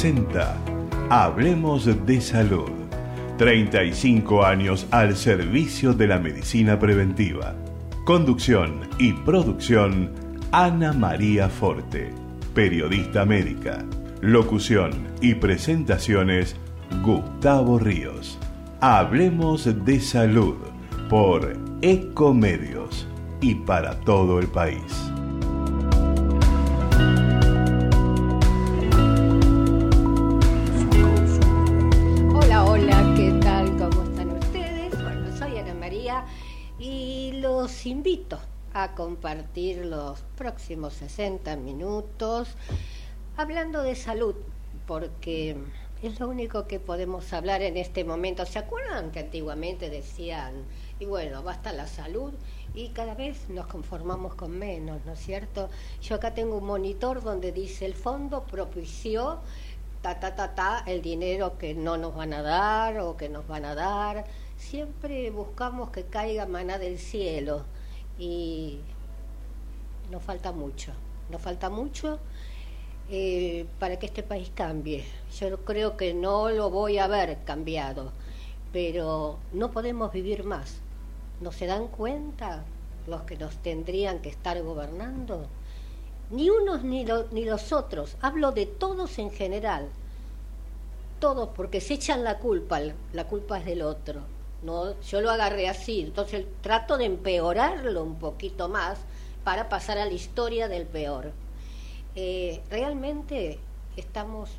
Presenta Hablemos de Salud. 35 años al servicio de la medicina preventiva. Conducción y producción Ana María Forte, periodista médica. Locución y presentaciones Gustavo Ríos. Hablemos de salud por Ecomedios y para todo el país. Compartir los próximos 60 minutos hablando de salud, porque es lo único que podemos hablar en este momento. ¿Se acuerdan que antiguamente decían, y bueno, basta la salud? Y cada vez nos conformamos con menos, ¿no es cierto? Yo acá tengo un monitor donde dice el fondo propició ta ta ta ta el dinero que no nos van a dar o que nos van a dar. Siempre buscamos que caiga maná del cielo y nos falta mucho, nos falta mucho eh, para que este país cambie. Yo creo que no lo voy a ver cambiado, pero no podemos vivir más. ¿No se dan cuenta los que nos tendrían que estar gobernando? Ni unos ni, ni los otros. Hablo de todos en general. Todos, porque se echan la culpa. La culpa es del otro. No, yo lo agarré así. Entonces trato de empeorarlo un poquito más para pasar a la historia del peor. Eh, realmente estamos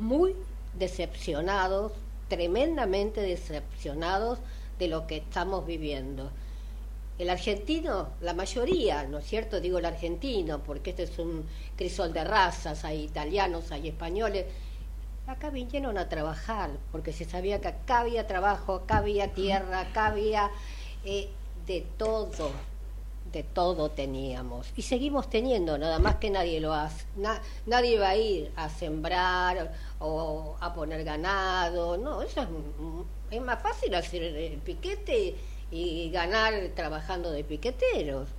muy decepcionados, tremendamente decepcionados de lo que estamos viviendo. El argentino, la mayoría, ¿no es cierto? Digo el argentino, porque este es un crisol de razas, hay italianos, hay españoles. Acá vinieron a trabajar, porque se sabía que acá había trabajo, acá había tierra, acá había eh, de todo, de todo teníamos. Y seguimos teniendo nada más que nadie lo hace nadie va a ir a sembrar o a poner ganado no eso es, es más fácil hacer el piquete y ganar trabajando de piqueteros.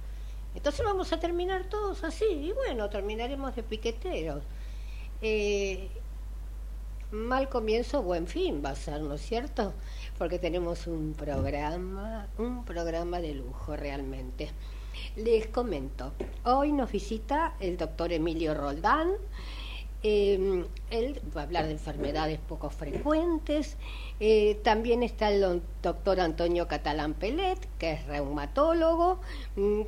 Entonces vamos a terminar todos así y bueno terminaremos de piqueteros. Eh, mal comienzo buen fin va a ser no es cierto porque tenemos un programa un programa de lujo realmente les comento, hoy nos visita el doctor Emilio Roldán. Em, él va a hablar de enfermedades poco frecuentes. Eh, también está el doctor Antonio Catalán Pelet, que es reumatólogo. Mm,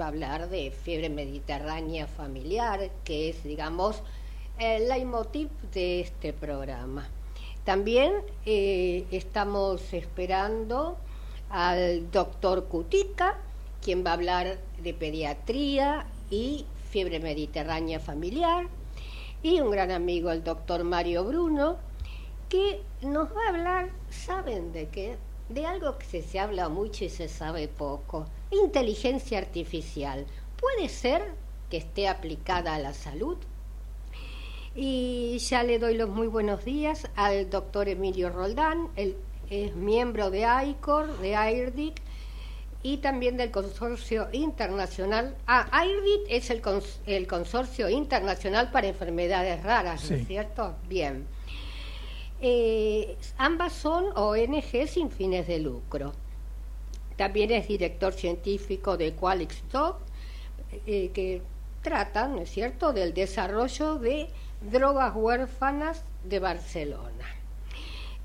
va a hablar de fiebre mediterránea familiar, que es, digamos, el leitmotiv de este programa. También eh, estamos esperando al doctor Cutica, quien va a hablar de pediatría y fiebre mediterránea familiar, y un gran amigo, el doctor Mario Bruno, que nos va a hablar, ¿saben de qué? De algo que se, habla mucho y se sabe poco, inteligencia artificial. ¿Puede ser que esté aplicada a la salud? Y ya le doy los muy buenos días al doctor Emilio Roldán, él es miembro de ICOR, de IRDIC, y también del Consorcio Internacional. Ah, IRBIT es el, el Consorcio Internacional para Enfermedades Raras, ¿no es cierto? Bien. Eh, ambas son ONG sin fines de lucro. También es director científico de Qualix eh, que trata, ¿no es cierto?, del desarrollo de drogas huérfanas de Barcelona.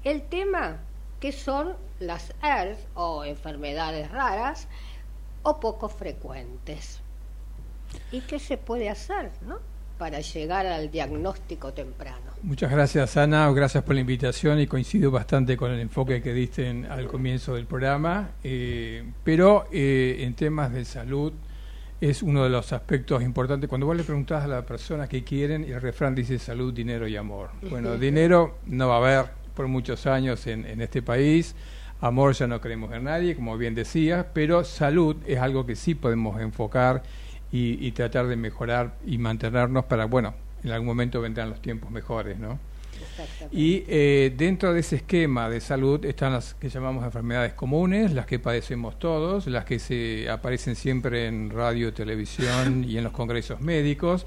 El tema que son las ERS o enfermedades raras o poco frecuentes. ¿Y qué se puede hacer ¿no? para llegar al diagnóstico temprano? Muchas gracias Ana, gracias por la invitación y coincido bastante con el enfoque que diste al comienzo del programa, eh, pero eh, en temas de salud es uno de los aspectos importantes. Cuando vos le preguntás a la persona qué quieren, el refrán dice salud, dinero y amor. Bueno, dinero no va a haber por muchos años en, este país. Amor ya no queremos en nadie, como bien decía, pero salud es algo que sí podemos enfocar y, tratar de mejorar y mantenernos para, bueno, en algún momento vendrán los tiempos mejores, ¿no? Y eh, dentro de ese esquema de salud están las que llamamos enfermedades comunes, las que padecemos todos, las que se aparecen siempre en radio, televisión y en los congresos médicos,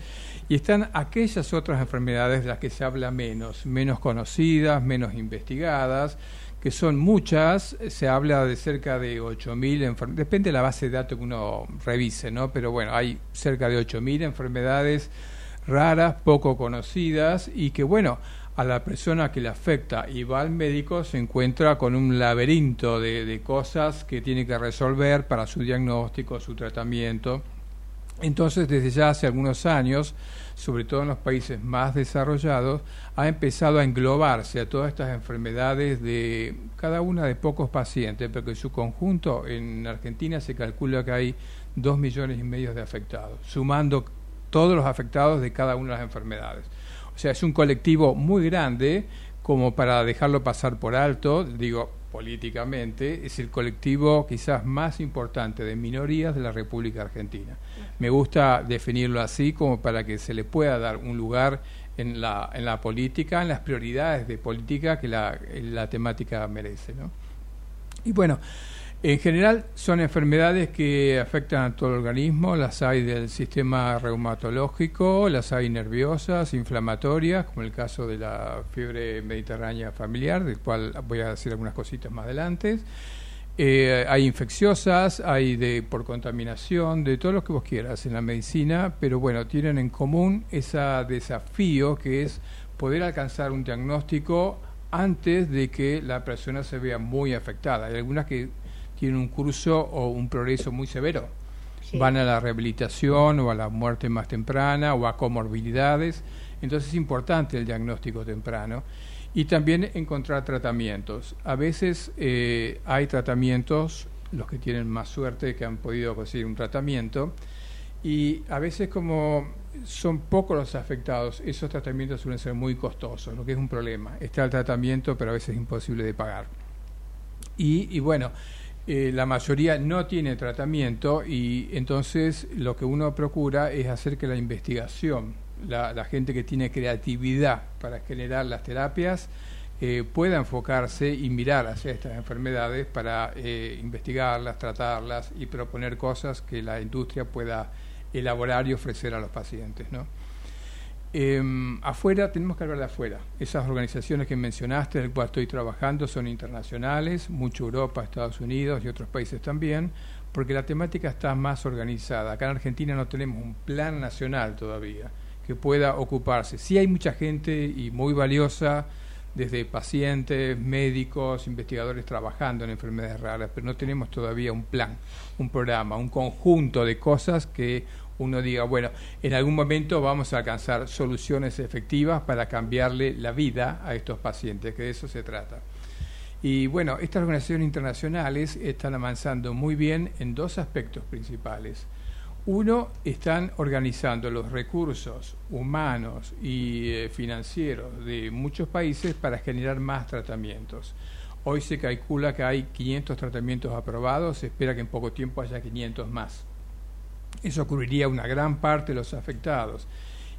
y están aquellas otras enfermedades de las que se habla menos, menos conocidas, menos investigadas, que son muchas, se habla de cerca de 8.000 enfermedades, depende de la base de datos que uno revise, ¿no? Pero bueno, hay cerca de 8.000 enfermedades raras, poco conocidas y que bueno, a la persona que le afecta y va al médico se encuentra con un laberinto de, de cosas que tiene que resolver para su diagnóstico, su tratamiento. Entonces, desde ya hace algunos años, sobre todo en los países más desarrollados, ha empezado a englobarse a todas estas enfermedades de cada una de pocos pacientes, porque en su conjunto en Argentina se calcula que hay dos millones y medio de afectados, sumando todos los afectados de cada una de las enfermedades. O sea, es un colectivo muy grande como para dejarlo pasar por alto, digo, políticamente, es el colectivo quizás más importante de minorías de la República Argentina. Me gusta definirlo así como para que se le pueda dar un lugar en la, en la política, en las prioridades de política que la, la temática merece. ¿no? Y bueno, en general son enfermedades que afectan a todo el organismo, las hay del sistema reumatológico, las hay nerviosas, inflamatorias, como el caso de la fiebre mediterránea familiar, del cual voy a decir algunas cositas más adelante. Eh, hay infecciosas, hay de por contaminación, de todo lo que vos quieras en la medicina, pero bueno, tienen en común ese desafío que es poder alcanzar un diagnóstico antes de que la persona se vea muy afectada. Hay algunas que tienen un curso o un progreso muy severo. Van a la rehabilitación o a la muerte más temprana o a comorbilidades. Entonces es importante el diagnóstico temprano. Y también encontrar tratamientos. A veces eh, hay tratamientos, los que tienen más suerte que han podido conseguir un tratamiento, y a veces como son pocos los afectados, esos tratamientos suelen ser muy costosos, lo que es un problema. Está el tratamiento, pero a veces es imposible de pagar. Y, y bueno, eh, la mayoría no tiene tratamiento y entonces lo que uno procura es hacer que la investigación, la, gente que tiene creatividad para generar las terapias, eh, pueda enfocarse y mirar hacia estas enfermedades para eh, investigarlas, tratarlas y proponer cosas que la industria pueda elaborar y ofrecer a los pacientes. ¿no? Em, afuera, tenemos que hablar de afuera. Esas organizaciones que mencionaste, en las cuales estoy trabajando, son internacionales, mucho Europa, Estados Unidos y otros países también, porque la temática está más organizada. Acá en Argentina no tenemos un plan nacional todavía que pueda ocuparse. Sí hay mucha gente y muy valiosa, desde pacientes, médicos, investigadores trabajando en enfermedades raras, pero no tenemos todavía un plan, un programa, un conjunto de cosas que uno diga, bueno, en algún momento vamos a alcanzar soluciones efectivas para cambiarle la vida a estos pacientes, que de eso se trata. Y bueno, estas organizaciones internacionales están avanzando muy bien en dos aspectos principales. Uno, están organizando los recursos humanos y eh, financieros de muchos países para generar más tratamientos. Hoy se calcula que hay 500 tratamientos aprobados, se espera que en poco tiempo haya 500 más. Eso cubriría una gran parte de los afectados.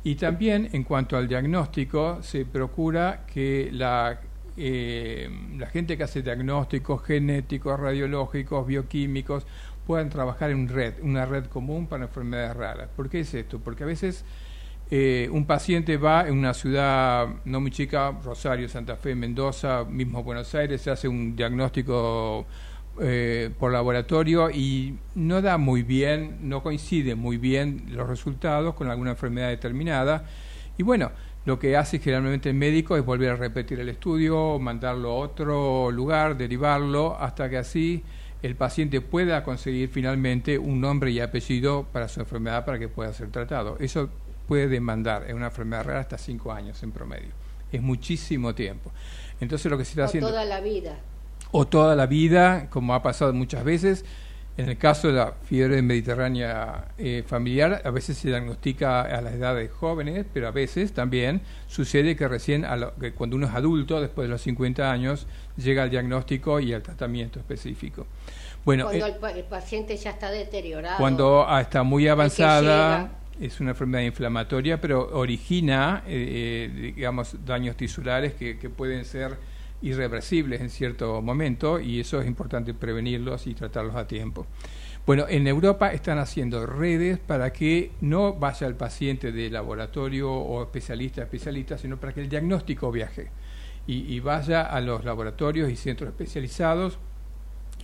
Y también en cuanto al diagnóstico, se procura que la, eh, la gente que hace diagnósticos genéticos, radiológicos, bioquímicos, puedan trabajar en red, una red común para enfermedades raras. ¿Por qué es esto? Porque a veces eh, un paciente va en una ciudad no muy chica, Rosario, Santa Fe, Mendoza, mismo Buenos Aires, se hace un diagnóstico eh, por laboratorio y no da muy bien, no coincide muy bien los resultados con alguna enfermedad determinada. Y bueno, lo que hace generalmente el médico es volver a repetir el estudio, mandarlo a otro lugar, derivarlo, hasta que así el paciente pueda conseguir finalmente un nombre y apellido para su enfermedad para que pueda ser tratado. Eso puede demandar en una enfermedad rara hasta cinco años en promedio. Es muchísimo tiempo. Entonces lo que se está haciendo... Toda la vida o toda la vida, como ha pasado muchas veces. En el caso de la fiebre mediterránea eh, familiar, a veces se diagnostica a las edades jóvenes, pero a veces también sucede que recién, que cuando uno es adulto, después de los 50 años, llega al diagnóstico y al tratamiento específico. Bueno, cuando eh, el, paciente ya está deteriorado. Cuando ah, está muy avanzada, es una enfermedad inflamatoria, pero origina, digamos, daños tisulares que, que pueden ser irreversibles en cierto momento y eso es importante prevenirlos y tratarlos a tiempo. Bueno, en Europa están haciendo redes para que no vaya el paciente de laboratorio o especialista a especialista, sino para que el diagnóstico viaje y, vaya a los laboratorios y centros especializados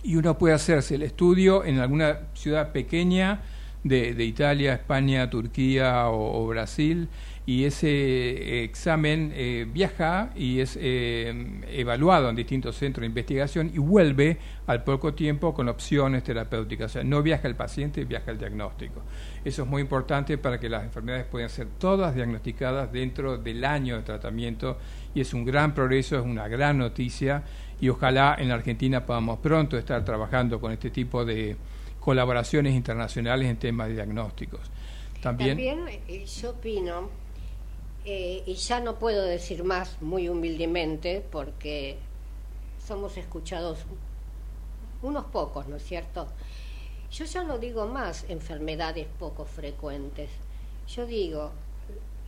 y uno puede hacerse el estudio en alguna ciudad pequeña de, Italia, España, Turquía o Brasil y ese eh, examen eh, viaja y es eh, evaluado en distintos centros de investigación y vuelve al poco tiempo con opciones terapéuticas. O sea, no viaja el paciente, viaja el diagnóstico. Eso es muy importante para que las enfermedades puedan ser todas diagnosticadas dentro del año de tratamiento y es un gran progreso, es una gran noticia y ojalá en la Argentina podamos pronto estar trabajando con este tipo de colaboraciones internacionales en temas de diagnósticos. También, También yo opino eh, y ya no puedo decir más muy humildemente porque somos escuchados unos pocos, ¿no es cierto? Yo ya no digo más enfermedades poco frecuentes. Yo digo,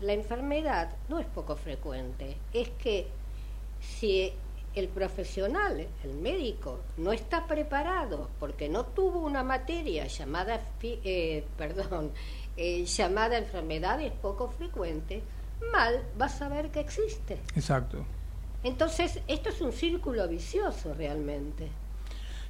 la enfermedad no es poco frecuente, es que si el profesional, el médico, no está preparado porque no tuvo una materia llamada, eh, perdón, eh, llamada enfermedades poco frecuentes, mal vas a ver que existe. Exacto. Entonces, esto es un círculo vicioso realmente.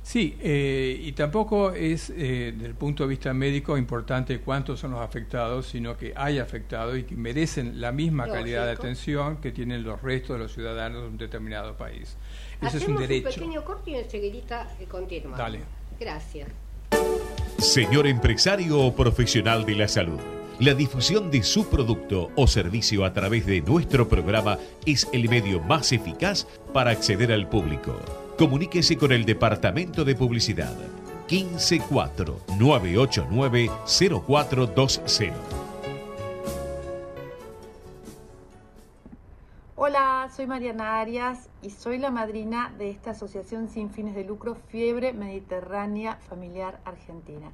Sí, eh, y tampoco es, eh, desde el punto de vista médico, importante cuántos son los afectados, sino que hay afectados y que merecen la misma calidad de atención que tienen los restos de los ciudadanos de un determinado país. Ese es un derecho. un pequeño corte y enseguida eh, continuamos. Dale. Gracias. Señor empresario o profesional de la salud. La difusión de su producto o servicio a través de nuestro programa es el medio más eficaz para acceder al público. Comuníquese con el Departamento de Publicidad 154 989 0420. Hola, soy Mariana Arias y soy la madrina de esta asociación sin fines de lucro Fiebre Mediterránea Familiar Argentina.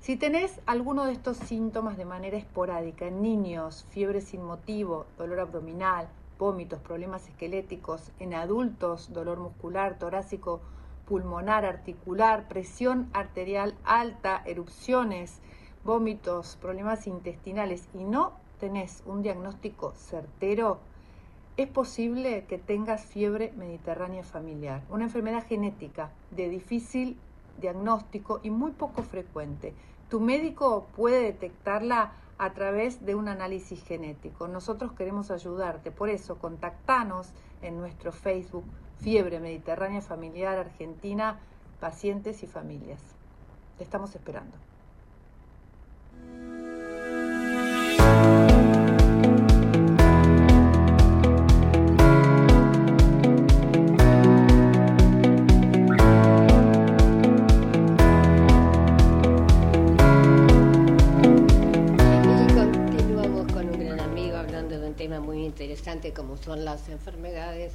Si tenés alguno de estos síntomas de manera esporádica en niños, fiebre sin motivo, dolor abdominal, vómitos, problemas esqueléticos, en adultos, dolor muscular, torácico, pulmonar, articular, presión arterial alta, erupciones, vómitos, problemas intestinales y no tenés un diagnóstico certero, es posible que tengas fiebre mediterránea familiar, una enfermedad genética de difícil diagnóstico y muy poco frecuente tu médico puede detectarla a través de un análisis genético. Nosotros queremos ayudarte, por eso contactanos en nuestro Facebook Fiebre Mediterránea Familiar Argentina, pacientes y familias. Te estamos esperando. Como son las enfermedades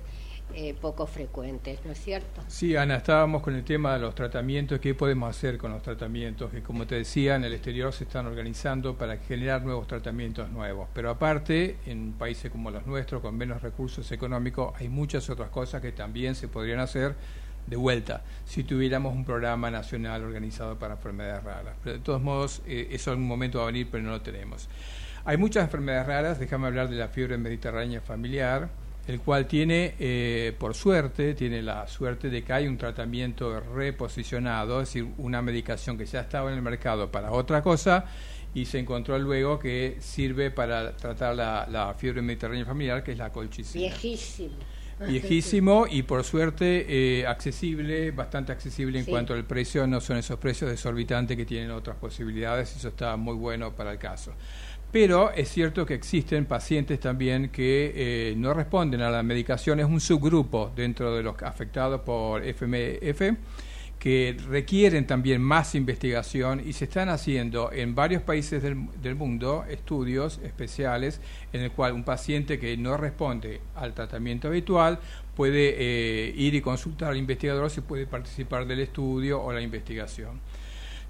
eh, poco frecuentes, ¿no es cierto? Sí, Ana, estábamos con el tema de los tratamientos, qué podemos hacer con los tratamientos, que como te decía, en el exterior se están organizando para generar nuevos tratamientos nuevos, pero aparte, en países como los nuestros, con menos recursos económicos, hay muchas otras cosas que también se podrían hacer de vuelta si tuviéramos un programa nacional organizado para enfermedades raras. Pero de todos modos, eh, eso en un momento va a venir, pero no lo tenemos. Hay muchas enfermedades raras, déjame hablar de la fiebre mediterránea familiar, el cual tiene, eh, por suerte, tiene la suerte de que hay un tratamiento reposicionado, es decir, una medicación que ya estaba en el mercado para otra cosa y se encontró luego que sirve para tratar la, fiebre mediterránea familiar, que es la colchicina. Viejísimo. Viejísimo y por suerte eh, accesible, bastante accesible en cuanto al precio, no son esos precios desorbitantes que tienen otras posibilidades, eso está muy bueno para el caso. Pero es cierto que existen pacientes también que eh, no responden a la medicación, es un subgrupo dentro de los afectados por FMF que requieren también más investigación y se están haciendo en varios países del, mundo estudios especiales en el cual un paciente que no responde al tratamiento habitual puede eh, ir y consultar al investigador si puede participar del estudio o la investigación.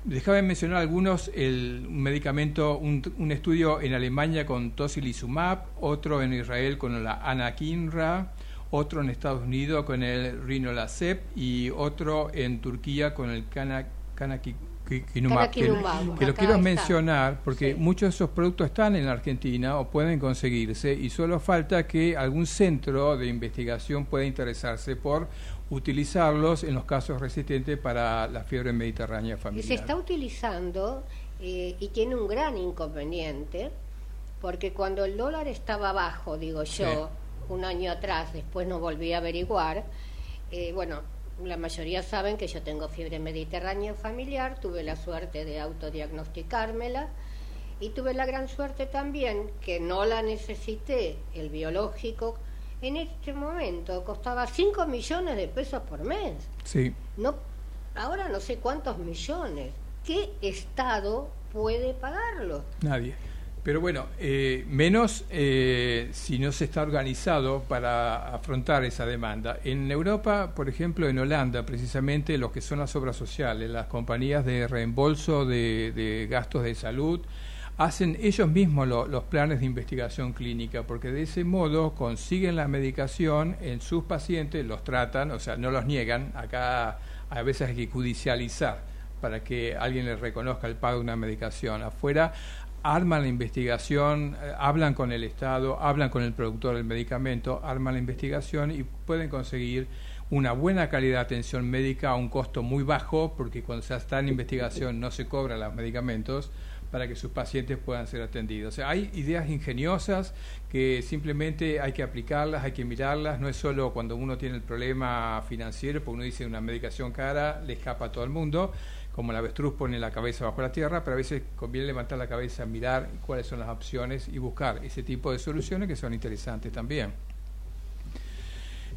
Déjame mencionar algunos, el, un medicamento, un, un, estudio en Alemania con tocilizumab, otro en Israel con la anakinra, otro en Estados Unidos con el rinolazep y otro en Turquía con el canakinumab, que, que, lo quiero mencionar porque muchos de esos productos están en la Argentina o pueden conseguirse y solo falta que algún centro de investigación pueda interesarse por utilizarlos en los casos resistentes para la fiebre mediterránea familiar. Y se está utilizando eh, y tiene un gran inconveniente, porque cuando el dólar estaba bajo, digo yo, un año atrás, después no volví a averiguar, eh, bueno, la mayoría saben que yo tengo fiebre mediterránea familiar, tuve la suerte de autodiagnosticármela y tuve la gran suerte también que no la necesité, el biológico, en este momento costaba 5 millones de pesos por mes. Sí. No, ahora no sé cuántos millones. ¿Qué Estado puede pagarlo? Nadie. Pero bueno, eh, menos eh, si no se está organizado para afrontar esa demanda. En Europa, por ejemplo, en Holanda, precisamente, lo que son las obras sociales, las compañías de reembolso de, gastos de salud, hacen ellos mismos los planes de investigación clínica, porque de ese modo consiguen la medicación en sus pacientes, los tratan, o sea, no los niegan, acá a veces hay que judicializar para que alguien les reconozca el pago de una medicación. Afuera arman la investigación, eh, hablan con el Estado, hablan con el productor del medicamento, arman la investigación y pueden conseguir una buena calidad de atención médica a un costo muy bajo, porque cuando se está en investigación no se cobran los medicamentos, para que sus pacientes puedan ser atendidos. hay ideas ingeniosas que simplemente hay que aplicarlas, hay que mirarlas, no es solo cuando uno tiene el problema financiero, porque uno dice una medicación cara le escapa a todo el mundo, como el avestruz pone la cabeza bajo la tierra, pero a veces conviene levantar la cabeza, mirar cuáles son las opciones y buscar ese tipo de soluciones que son interesantes también.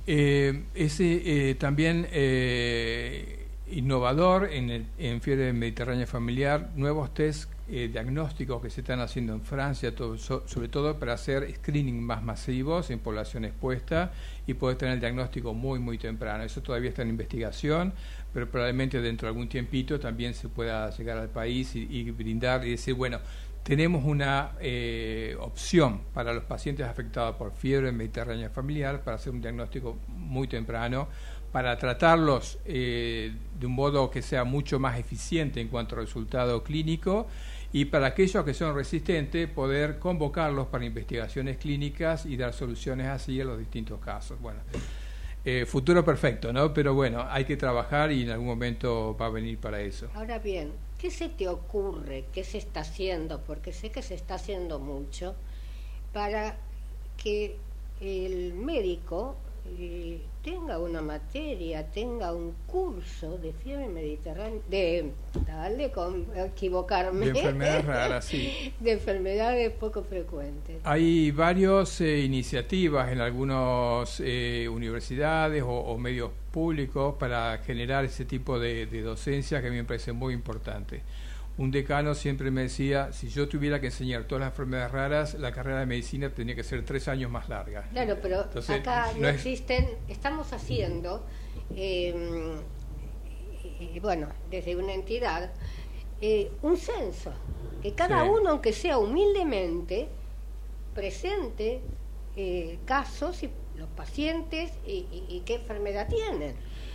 Eh, eh, también eh, innovador en, el, en fiebre mediterránea familiar, nuevos test eh, diagnósticos que se están haciendo en Francia, sobre todo para hacer screening más masivos en población expuesta y poder tener el diagnóstico muy, muy temprano. Eso todavía está en investigación, pero probablemente dentro de algún tiempito también se pueda llegar al país y, brindar y decir, bueno, tenemos una eh, opción para los pacientes afectados por fiebre mediterránea familiar para hacer un diagnóstico muy temprano para tratarlos eh, de un modo que sea mucho más eficiente en cuanto a resultado clínico y para aquellos que son resistentes poder convocarlos para investigaciones clínicas y dar soluciones así a los distintos casos. Bueno, eh, futuro perfecto, ¿no? Pero bueno, hay que trabajar y en algún momento va a venir para eso. Ahora bien, ¿qué se te ocurre? ¿Qué se está haciendo? Porque sé que se está haciendo mucho para que el médico eh, tenga una materia, tenga un curso de fiebre mediterránea, de, dale con equivocarme. De enfermedades raras, sí. De enfermedades poco frecuentes. Hay varias eh, iniciativas en algunas eh, universidades o, medios públicos para generar ese tipo de, de docencia que a mí me parece muy importante un decano siempre me decía, si yo tuviera que enseñar todas las enfermedades raras, la carrera de medicina tenía que ser tres años más larga. Claro, pero acá no, existen, estamos haciendo, em, bueno, desde una entidad, eh, un censo, que cada uno, aunque sea humildemente, presente eh, casos y los pacientes y, qué enfermedad tienen.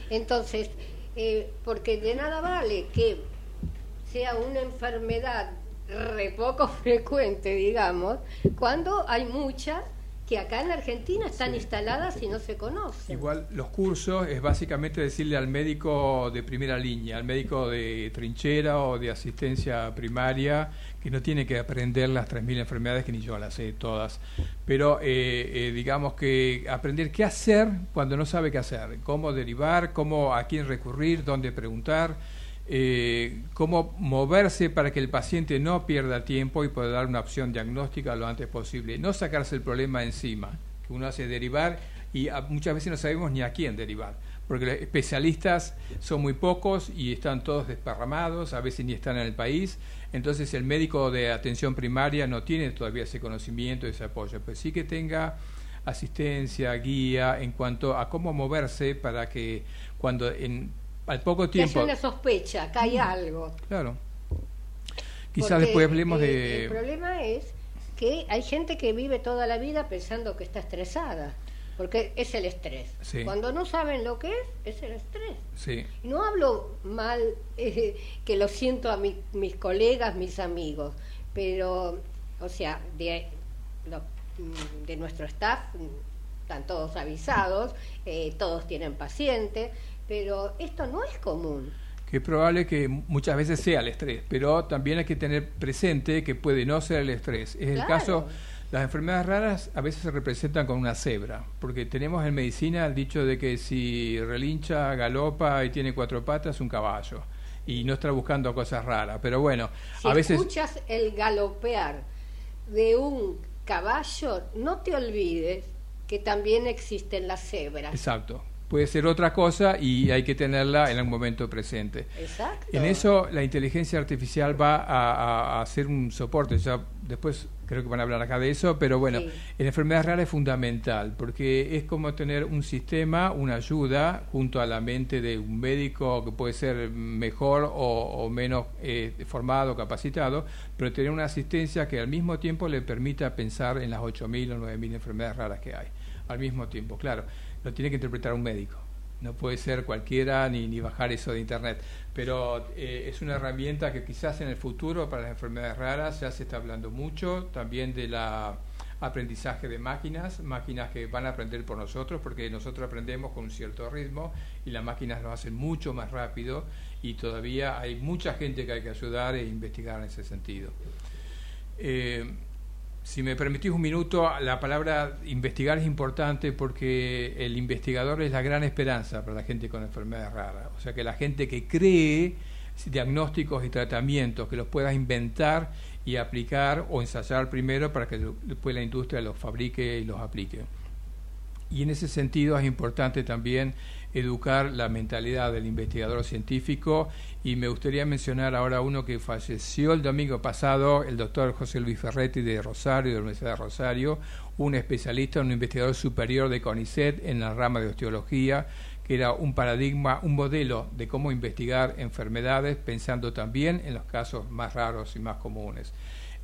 Entonces, eh, porque de nada vale que sea una enfermedad re poco frecuente, digamos, cuando hay muchas que acá en la Argentina están instaladas y no se conocen. Igual los cursos es básicamente decirle al médico de primera línea, al médico de trinchera o de asistencia primaria, que no tiene que aprender las 3.000 enfermedades que ni yo las sé todas, pero eh, eh, digamos que aprender qué hacer cuando no sabe qué hacer, cómo derivar, cómo a quién recurrir, dónde preguntar eh, cómo moverse para que el paciente no pierda tiempo y pueda dar una opción diagnóstica lo antes posible. No sacarse el problema encima, que uno hace derivar y muchas veces no sabemos ni a quién derivar, porque los especialistas son muy pocos y están todos desparramados, a veces ni están en el país. Entonces el médico de atención primaria no tiene todavía ese conocimiento, ese apoyo, pero sí que tenga asistencia, guía en cuanto a cómo moverse para que cuando en al poco tiempo. Que una sospecha, que hay algo. Claro. Quizás después hablemos de... El problema es que hay gente que vive toda la vida pensando que está estresada. Porque es el estrés. Cuando no saben lo que es, es el estrés. Sí. Y no hablo mal, eh, que lo siento a mis colegas, mis amigos, pero, o sea, de, de nuestro staff están todos avisados, eh, todos tienen pacientes, pero esto no es común. Que es probable que muchas veces sea el estrés, pero también hay que tener presente que puede no ser el estrés. Es el caso las enfermedades raras a veces se representan con una cebra, porque tenemos en medicina el dicho de que si relincha, galopa y tiene cuatro patas, es un caballo. Y no está buscando cosas raras. Pero bueno, a veces. Si escuchas el galopear de un caballo, no te olvides que también existen las cebras. Exacto puede ser otra cosa y hay que tenerla en el momento presente. Exacto. En eso la inteligencia artificial va a, a, ser un soporte. Ya después creo que van a hablar acá de eso, pero bueno, en enfermedades raras es fundamental porque es como tener un sistema, una ayuda junto a la mente de un médico que puede ser mejor o, menos eh, formado, capacitado, pero tener una asistencia que al mismo tiempo le permita pensar en las 8.000 o 9.000 enfermedades raras que hay. Al mismo tiempo, claro lo tiene que interpretar un médico. No puede ser cualquiera ni, ni bajar eso de internet. Pero eh, es una herramienta que quizás en el futuro para las enfermedades raras ya se está hablando mucho. También de la aprendizaje de máquinas, máquinas que van a aprender por nosotros, porque nosotros aprendemos con un cierto ritmo y las máquinas lo hacen mucho más rápido y todavía hay mucha gente que hay que ayudar e investigar en ese sentido. Eh, si me permitís un minuto, la palabra investigar es importante porque el investigador es la gran esperanza para la gente con enfermedades raras. O sea, que la gente que cree diagnósticos y tratamientos, que los pueda inventar y aplicar o ensayar primero para que después la industria los fabrique y los aplique. Y en ese sentido es importante también educar la mentalidad del investigador científico y me gustaría mencionar ahora uno que falleció el domingo pasado, el doctor José Luis Ferretti de Rosario, de la Universidad de Rosario, un especialista, un investigador superior de CONICET en la rama de osteología, que era un paradigma, un modelo de cómo investigar enfermedades, pensando también en los casos más raros y más comunes.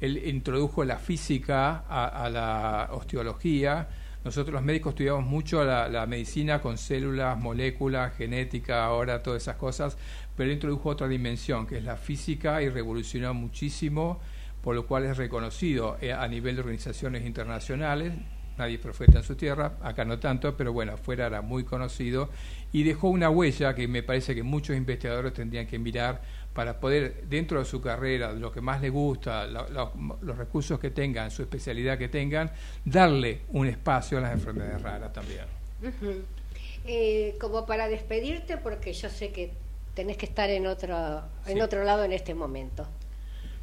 Él introdujo la física a la osteología, nosotros los médicos estudiamos mucho la, medicina con células, moléculas, genética, ahora todas esas cosas, pero él introdujo otra dimensión, que es la física, y revolucionó muchísimo, por lo cual es reconocido eh, a nivel de organizaciones internacionales. Nadie es profeta en su tierra, acá no tanto, pero bueno, afuera era muy conocido y dejó una huella que me parece que muchos investigadores tendrían que mirar para poder, dentro de su carrera, lo que más le gusta, los recursos que tengan, su especialidad que tengan, darle un espacio a las enfermedades raras también. Eh, como para despedirte, porque yo sé que tenés que estar en otro, en otro lado en este momento.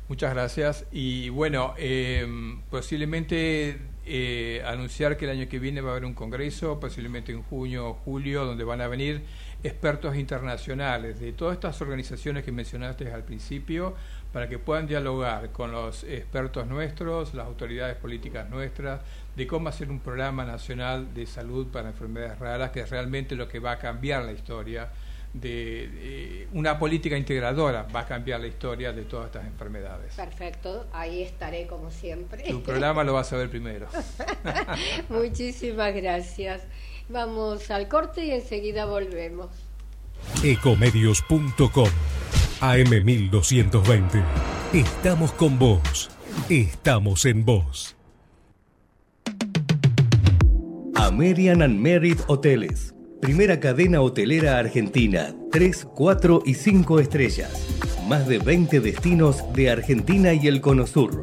Muchas gracias. Y bueno, eh, posiblemente eh, anunciar que el año que viene va a haber un congreso, posiblemente en junio o julio, donde van a venir expertos internacionales de todas estas organizaciones que mencionaste al principio para que puedan dialogar con los expertos nuestros, las autoridades políticas nuestras, de cómo hacer un programa nacional de salud para enfermedades raras, que es realmente lo que va a cambiar la historia de, una política integradora va a cambiar la historia de todas estas enfermedades. Perfecto, ahí estaré como siempre. Tu programa lo vas a ver primero. Muchísimas gracias. Vamos al corte y enseguida volvemos. Ecomedios.com AM1220. Estamos con vos. Estamos en vos. American and Merit Hoteles. Primera cadena hotelera argentina. 3, 4 y 5 estrellas. Más de 20 destinos de Argentina y el Cono Sur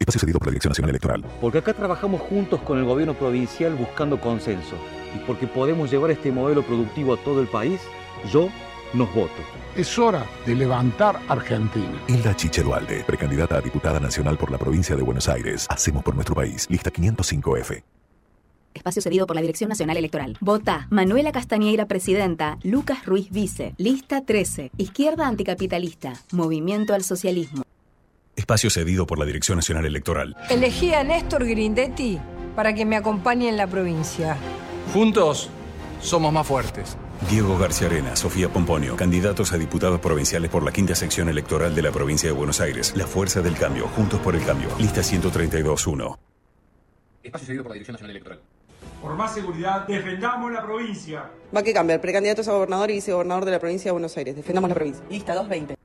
Espacio cedido por la Dirección Nacional Electoral. Porque acá trabajamos juntos con el gobierno provincial buscando consenso. Y porque podemos llevar este modelo productivo a todo el país, yo nos voto. Es hora de levantar Argentina. Hilda Chiche Dualde, precandidata a diputada nacional por la provincia de Buenos Aires. Hacemos por nuestro país. Lista 505F. Espacio cedido por la Dirección Nacional Electoral. Vota Manuela Castañeira, presidenta. Lucas Ruiz, vice. Lista 13. Izquierda anticapitalista. Movimiento al socialismo. Espacio cedido por la Dirección Nacional Electoral. Elegí a Néstor Grindetti para que me acompañe en la provincia. Juntos somos más fuertes. Diego García Arena, Sofía Pomponio, candidatos a diputados provinciales por la quinta sección electoral de la provincia de Buenos Aires. La fuerza del cambio, juntos por el cambio. Lista 132.1. Espacio cedido por la Dirección Nacional Electoral. Por más seguridad, defendamos la provincia. Va que cambiar. Precandidatos a gobernador y vicegobernador de la provincia de Buenos Aires. Defendamos la provincia. Lista 220.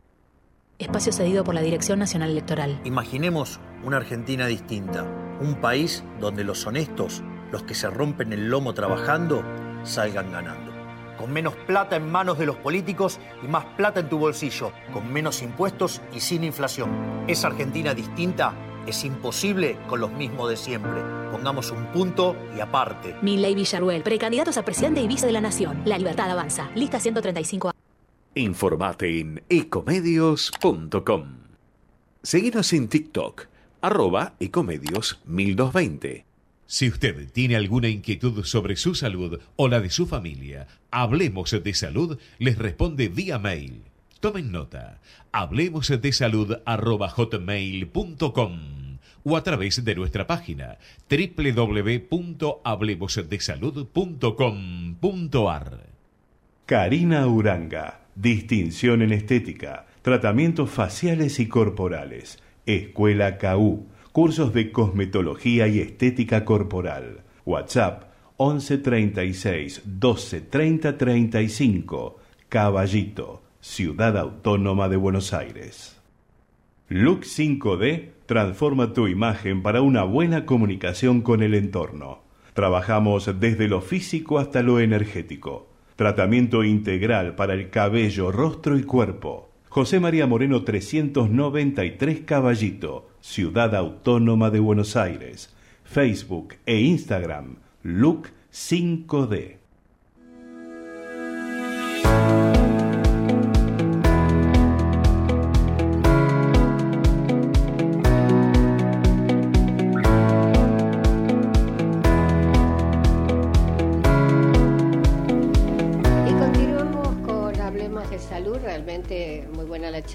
Espacio cedido por la Dirección Nacional Electoral. Imaginemos una Argentina distinta. Un país donde los honestos, los que se rompen el lomo trabajando, salgan ganando. Con menos plata en manos de los políticos y más plata en tu bolsillo. Con menos impuestos y sin inflación. Esa Argentina distinta es imposible con los mismos de siempre. Pongamos un punto y aparte. Milley Villarruel, precandidatos a presidente y vice de la Nación. La libertad avanza. Lista 135. Informate en ecomedios.com. Seguinos en TikTok, arroba ecomedios 1220. Si usted tiene alguna inquietud sobre su salud o la de su familia, Hablemos de Salud les responde vía mail. Tomen nota. Hablemos de salud hotmail.com o a través de nuestra página www.hablemosdesalud.com.ar. Karina Uranga, distinción en estética, tratamientos faciales y corporales, Escuela KU, cursos de cosmetología y estética corporal. WhatsApp 11 36 12 30 35. Caballito, Ciudad Autónoma de Buenos Aires. Look 5D transforma tu imagen para una buena comunicación con el entorno. Trabajamos desde lo físico hasta lo energético. Tratamiento integral para el cabello, rostro y cuerpo. José María Moreno 393 Caballito, Ciudad Autónoma de Buenos Aires. Facebook e Instagram, Look 5D.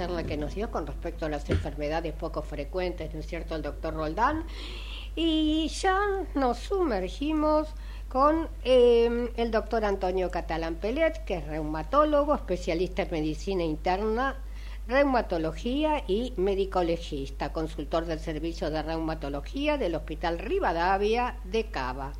Charla que nos dio con respecto a las enfermedades poco frecuentes, ¿no es cierto?, el doctor Roldán. Y ya nos sumergimos con eh, el doctor Antonio Catalán Pelet, que es reumatólogo, especialista en medicina interna, reumatología y médico legista, consultor del servicio de reumatología del Hospital Rivadavia de Cava.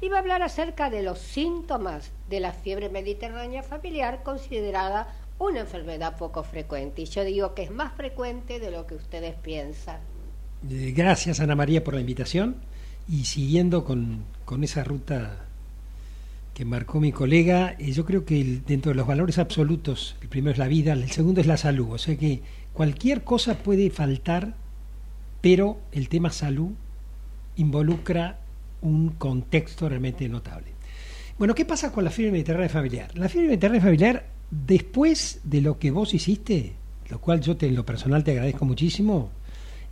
Y va a hablar acerca de los síntomas de la fiebre mediterránea familiar, considerada una enfermedad poco frecuente. Y yo digo que es más frecuente de lo que ustedes piensan. Eh, Gracias Ana María por la invitación y siguiendo con, con esa ruta que marcó mi colega, eh, yo creo que dentro de los valores absolutos, el primero es la vida, el segundo es la salud, o sea que cualquier cosa puede faltar, pero el tema salud involucra un contexto realmente notable. Bueno, ¿qué pasa con la fiebre mediterránea familiar? La fiebre mediterránea familiar, después de lo que vos hiciste, lo cual yo te, en lo personal te agradezco muchísimo,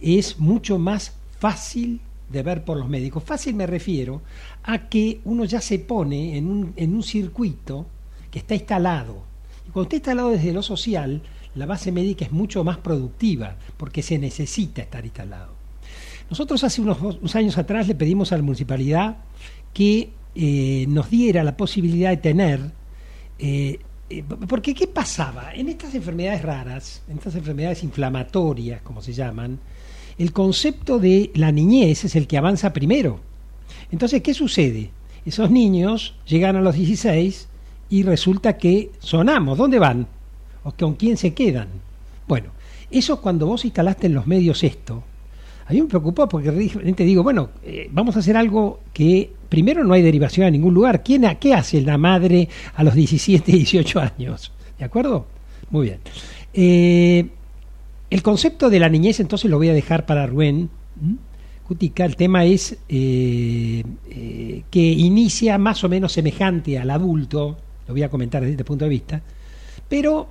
es mucho más fácil de ver por los médicos. Fácil me refiero a que uno ya se pone en un, en un circuito que está instalado. Y cuando está instalado desde lo social, la base médica es mucho más productiva porque se necesita estar instalado. Nosotros hace unos, años atrás le pedimos a la municipalidad que eh, nos diera la posibilidad de tener eh, porque ¿qué pasaba? En estas enfermedades raras, en estas enfermedades inflamatorias, como se llaman, el concepto de la niñez es el que avanza primero. Entonces, ¿qué sucede? Esos niños llegan a los 16 y resulta que sonamos. ¿Dónde van? ¿O con quién se quedan? Bueno, eso cuando vos instalaste en los medios esto, A mí me preocupó porque te digo, bueno, eh, vamos a hacer algo que primero no hay derivación a ningún lugar. ¿Quién, ¿Qué hace la madre a los 17, 18 años? ¿De acuerdo? Muy bien. Eh, el concepto de la niñez entonces lo voy a dejar para Rubén. Cutica, el tema es eh, que inicia más o menos semejante al adulto, lo voy a comentar desde este punto de vista, pero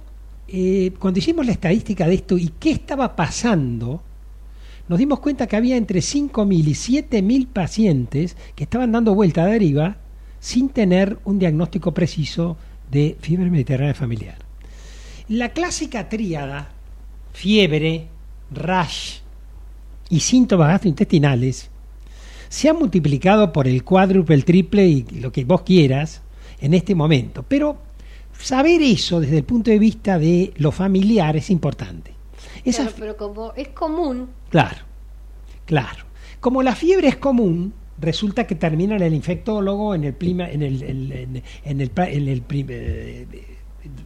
cuando hicimos la estadística de esto y qué estaba pasando, nos dimos cuenta que había entre 5.000 y 7.000 pacientes que estaban dando vuelta a deriva sin tener un diagnóstico preciso de fiebre mediterránea familiar. La clásica tríada, fiebre, rash y síntomas gastrointestinales, se ha multiplicado por el cuádruple, el triple y lo que vos quieras en este momento. Pero saber eso desde el punto de vista de lo familiar es importante. Claro, pero como es común. Claro, claro. Como la fiebre es común, resulta que termina en el infectólogo, en el, en el, en, el, en el eh,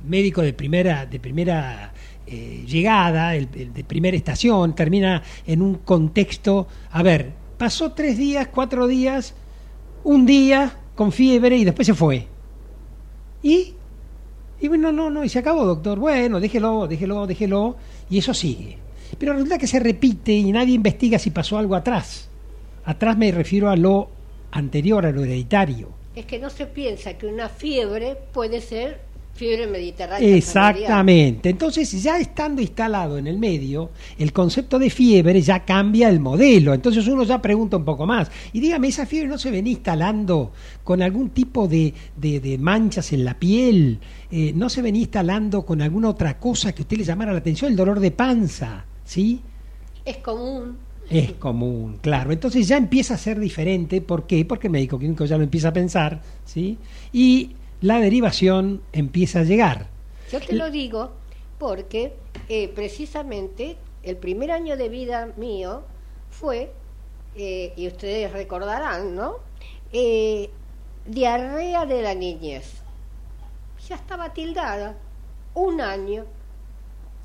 médico de primera, de primera eh, llegada, el, de primera estación, termina en un contexto, a ver, pasó tres días, cuatro días, un día con fiebre y después se fue. ¿Y? Y bueno, no, no, y se acabó, doctor. Bueno, déjelo, déjelo, déjelo y eso sigue. Pero resulta que se repite y nadie investiga si pasó algo atrás. Atrás me refiero a lo anterior, a lo hereditario. Es que no se piensa que una fiebre puede ser fiebre mediterránea. Exactamente. Entonces, ya estando instalado en el medio, el concepto de fiebre ya cambia el modelo. Entonces uno ya pregunta un poco más. Y dígame, ¿esa fiebre no se venía instalando con algún tipo de, de, manchas en la piel? Eh, ¿No se venía instalando con alguna otra cosa que usted le llamara la atención? El dolor de panza, ¿sí? Es común. Es común, claro. Entonces ya empieza a ser diferente. ¿Por qué? Porque el médico clínico ya lo empieza a pensar, ¿sí? Y la derivación empieza a llegar. Yo te lo digo porque eh, precisamente el primer año de vida mío fue, eh, y ustedes recordarán, ¿no? Eh, diarrea de la niñez. Ya estaba tildada un año.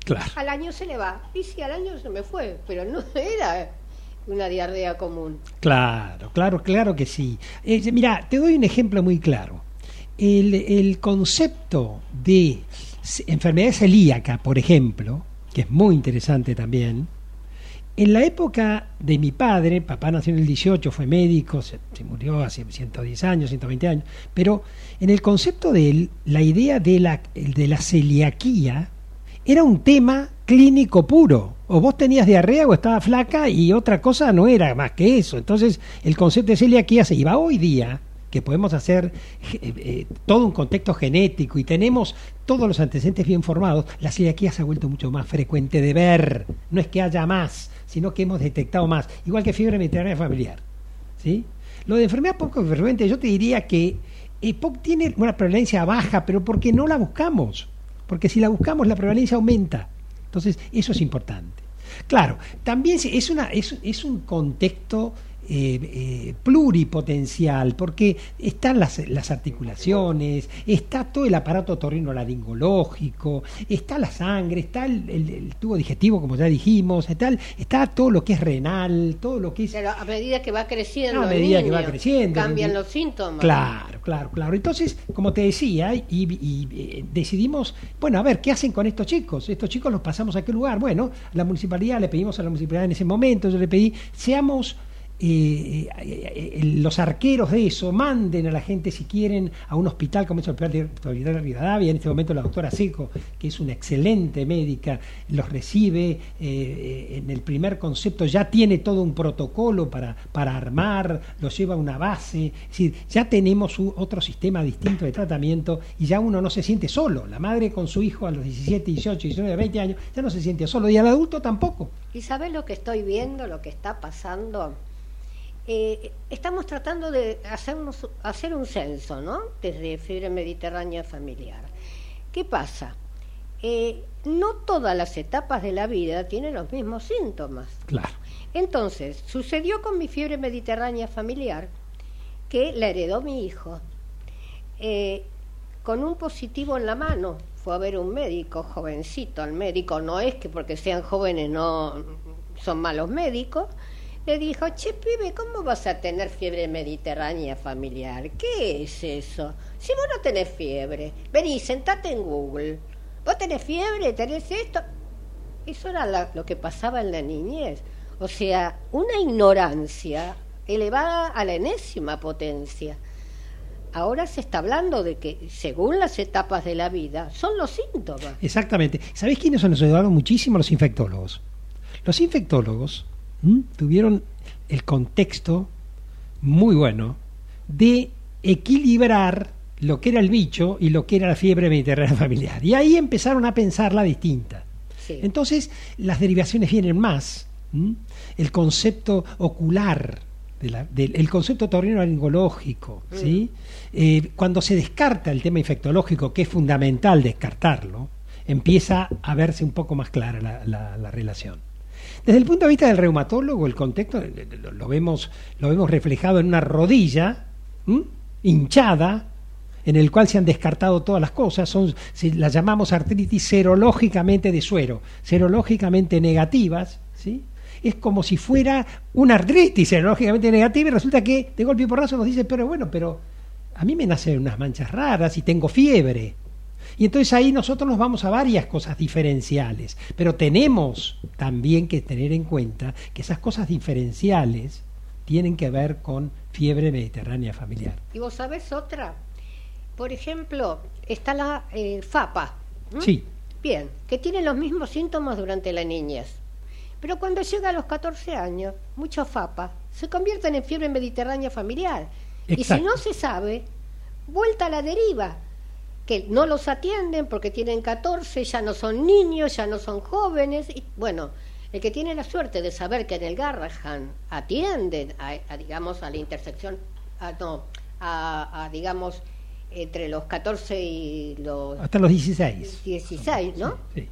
Claro. Al año se le va. Y sí, al año se me fue, pero no era una diarrea común. Claro, claro, claro que sí. mira, te doy un ejemplo muy claro el, concepto de enfermedad celíaca, por ejemplo, que es muy interesante también, en la época de mi padre, papá nació en el 18, fue médico, se, murió hace 110 años, 120 años, pero en el concepto de él, la idea de la, de la celiaquía era un tema clínico puro. O vos tenías diarrea o estaba flaca y otra cosa no era más que eso. Entonces el concepto de celiaquía se iba hoy día que podemos hacer eh, eh, todo un contexto genético y tenemos todos los antecedentes bien formados, la celiaquía se ha vuelto mucho más frecuente de ver. No es que haya más, sino que hemos detectado más. Igual que fiebre mediterránea familiar. ¿sí? Lo de enfermedad poco frecuente, yo te diría que EPOC tiene una prevalencia baja, pero porque no la buscamos. Porque si la buscamos, la prevalencia aumenta. Entonces, eso es importante. Claro, también es, una, es, es un contexto eh, eh, pluripotencial, porque están las, las, articulaciones, está todo el aparato torrino-laringológico, está la sangre, está el, tubo digestivo, como ya dijimos, está, está todo lo que es renal, todo lo que es... Pero a medida que va creciendo, a medida que va creciendo, cambian los síntomas. Claro, claro, claro. Entonces, como te decía, y, y, eh, decidimos, bueno, a ver, ¿qué hacen con estos chicos? Estos chicos los pasamos a qué lugar. Bueno, la municipalidad, le pedimos a la municipalidad en ese momento, yo le pedí, seamos eh, los arqueros de eso manden a la gente si quieren a un hospital como es el Hospital de Rivadavia, en este momento la doctora Seco, que es una excelente médica, los recibe eh, en el primer concepto, ya tiene todo un protocolo para, para armar, los lleva a una base, decir, ya tenemos otro sistema distinto de tratamiento y ya uno no se siente solo, la madre con su hijo a los 17, 18, 19, 20 años ya no se siente solo. Y al adulto tampoco. ¿Y sabes lo que estoy viendo, lo que está pasando? Eh, estamos tratando de hacernos, hacer un censo, ¿no? Desde Fiebre Mediterránea Familiar. ¿Qué pasa? Eh, no todas las etapas de la vida tienen los mismos síntomas. Claro. Entonces, sucedió con mi fiebre mediterránea familiar que la heredó mi hijo. Eh, con un positivo en la mano, fue a ver un médico, jovencito, al médico, no es que porque sean jóvenes no son malos médicos, le dijo, che, pibe, ¿cómo vas a tener fiebre mediterránea familiar? ¿Qué es eso? Si vos no tenés fiebre, vení, sentate en Google. ¿Vos tenés fiebre? ¿Tenés esto? Eso era lo que pasaba en la niñez. O sea, una ignorancia elevada a la enésima potencia. Ahora se está hablando de que, según las etapas de la vida, son los síntomas. Exactamente. ¿Sabés quiénes nos ayudaron muchísimo? Los infectólogos. Los infectólogos tuvieron el contexto muy bueno de equilibrar lo que era el bicho y lo que era la fiebre mediterránea familiar. Y ahí empezaron a pensarla distinta. Entonces, las derivaciones vienen más. El concepto ocular, el concepto taurino-laringológico, mm. ¿sí? Eh, cuando se descarta el tema infectológico, que es fundamental descartarlo, empieza a verse un poco más clara la relación. Desde el punto de vista del reumatólogo, el contexto lo vemos, lo vemos reflejado en una rodilla hinchada, en el cual se han descartado todas las cosas, son, si las llamamos artritis serológicamente de suero, serológicamente negativas, ¿sí? es como si fuera una artritis serológicamente negativa y resulta que de golpe y porrazo nos dice, pero bueno, pero a mí me nacen unas manchas raras y tengo fiebre. Y entonces ahí nosotros nos vamos a varias cosas diferenciales, pero tenemos también que tener en cuenta que esas cosas diferenciales tienen que ver con fiebre mediterránea familiar. ¿Y vos sabés otra? Por ejemplo, está la eh, FAPA. Sí. Bien, que tiene los mismos síntomas durante la niñez. Pero cuando llega a los 14 años, muchos FAPA se convierten en fiebre mediterránea familiar. Y si no se sabe, vuelta a la deriva que no los atienden porque tienen 14, ya no son niños, ya no son jóvenes. Y, bueno, el que tiene la suerte de saber que en el Garrahan atienden a, digamos, a la intersección, a, no, a, digamos, entre los 14 y los... Hasta los 16. 16, ¿no? Sí. Sí,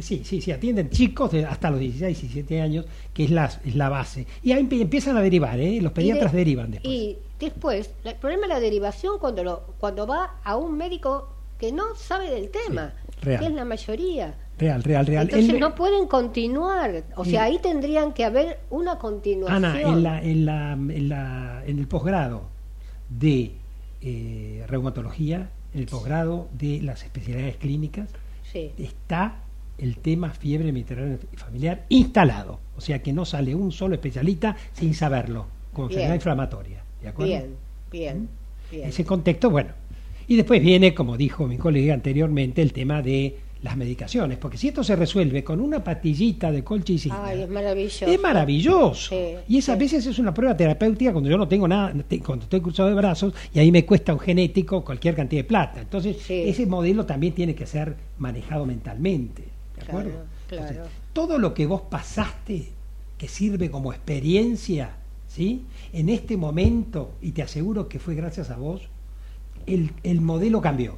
sí, sí, atienden chicos de hasta los 16, 17 años, que es la, es la base. Y ahí empiezan a derivar, ¿eh? los pediatras derivan después. Y después, el problema es la derivación cuando, lo, cuando va a un médico que no sabe del tema, que es la mayoría. Real, real, real. Entonces no pueden continuar. O sea, ahí tendrían que haber una continuación. Ana, en, la, en, la, en, la, en el posgrado de eh, reumatología, en el posgrado de las especialidades clínicas, está el tema fiebre mediterránea familiar instalado. O sea que no sale un solo especialista sin saberlo, con enfermedad inflamatoria. ¿De acuerdo? Bien, bien, ¿Mm? bien. Ese contexto, bueno. Y después viene, como dijo mi colega anteriormente, el tema de las medicaciones, porque si esto se resuelve con una patillita de colchicina, es maravilloso. Es maravilloso. y esa a veces es una prueba terapéutica cuando yo no tengo nada, cuando estoy cruzado de brazos y ahí me cuesta un genético cualquier cantidad de plata. Entonces, ese modelo también tiene que ser manejado mentalmente. ¿De acuerdo? Claro, todo lo que vos pasaste, que sirve como experiencia, ¿sí? En este momento, y te aseguro que fue gracias a vos, el, el modelo cambió.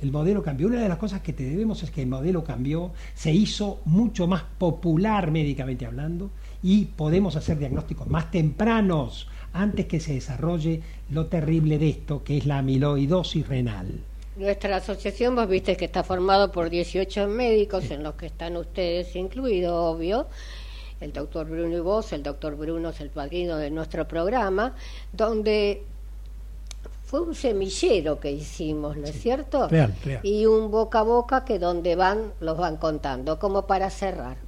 El modelo cambió. Una de las cosas que te debemos es que el modelo cambió, se hizo mucho más popular médicamente hablando y podemos hacer diagnósticos más tempranos antes que se desarrolle lo terrible de esto, que es la amiloidosis renal. Nuestra asociación, vos viste que está formado por 18 médicos, en los que están ustedes incluidos, obvio. El doctor Bruno y vos, el doctor Bruno es el padrino de nuestro programa, donde fue un semillero que hicimos, ¿no es cierto? Real, real. Y un boca a boca que donde van, los van contando, como para cerrar.